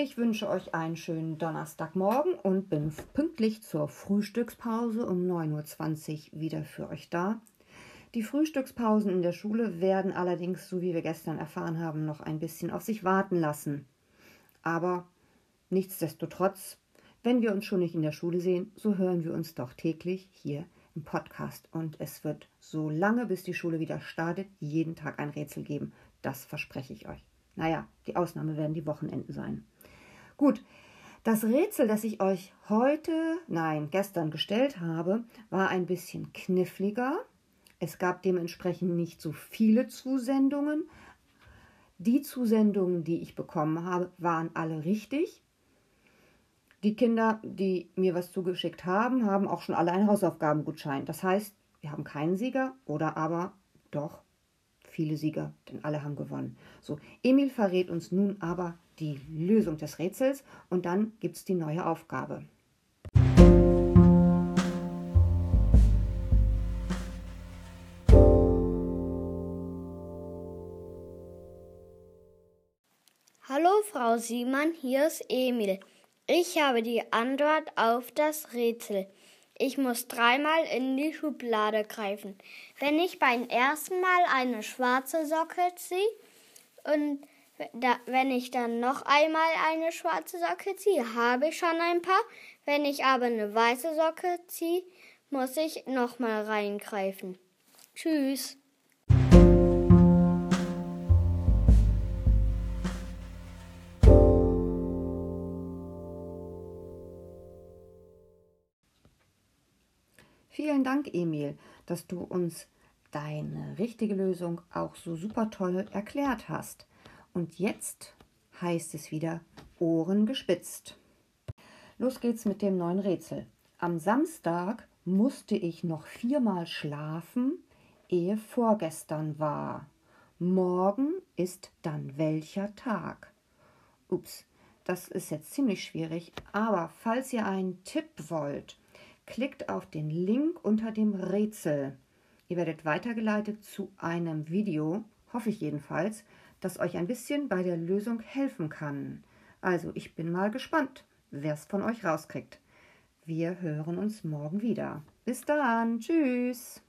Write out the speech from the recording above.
Ich wünsche euch einen schönen Donnerstagmorgen und bin pünktlich zur Frühstückspause um 9.20 Uhr wieder für euch da. Die Frühstückspausen in der Schule werden allerdings, so wie wir gestern erfahren haben, noch ein bisschen auf sich warten lassen. Aber nichtsdestotrotz, wenn wir uns schon nicht in der Schule sehen, so hören wir uns doch täglich hier im Podcast. Und es wird so lange, bis die Schule wieder startet, jeden Tag ein Rätsel geben. Das verspreche ich euch. Naja, die Ausnahme werden die Wochenenden sein. Gut, das Rätsel, das ich euch heute, nein, gestern gestellt habe, war ein bisschen kniffliger. Es gab dementsprechend nicht so viele Zusendungen. Die Zusendungen, die ich bekommen habe, waren alle richtig. Die Kinder, die mir was zugeschickt haben, haben auch schon alle einen Hausaufgabengutschein. Das heißt, wir haben keinen Sieger oder aber doch viele Sieger, denn alle haben gewonnen. So, Emil verrät uns nun aber die Lösung des Rätsels und dann gibt es die neue Aufgabe. Hallo Frau Siemann, hier ist Emil. Ich habe die Antwort auf das Rätsel. Ich muss dreimal in die Schublade greifen. Wenn ich beim ersten Mal eine schwarze Socke ziehe und da, wenn ich dann noch einmal eine schwarze Socke ziehe, habe ich schon ein paar. Wenn ich aber eine weiße Socke ziehe, muss ich nochmal reingreifen. Tschüss. Vielen Dank, Emil, dass du uns deine richtige Lösung auch so super toll erklärt hast. Und jetzt heißt es wieder Ohren gespitzt. Los geht's mit dem neuen Rätsel. Am Samstag musste ich noch viermal schlafen, ehe vorgestern war. Morgen ist dann welcher Tag? Ups, das ist jetzt ziemlich schwierig, aber falls ihr einen Tipp wollt, Klickt auf den Link unter dem Rätsel. Ihr werdet weitergeleitet zu einem Video, hoffe ich jedenfalls, das euch ein bisschen bei der Lösung helfen kann. Also, ich bin mal gespannt, wer es von euch rauskriegt. Wir hören uns morgen wieder. Bis dann. Tschüss.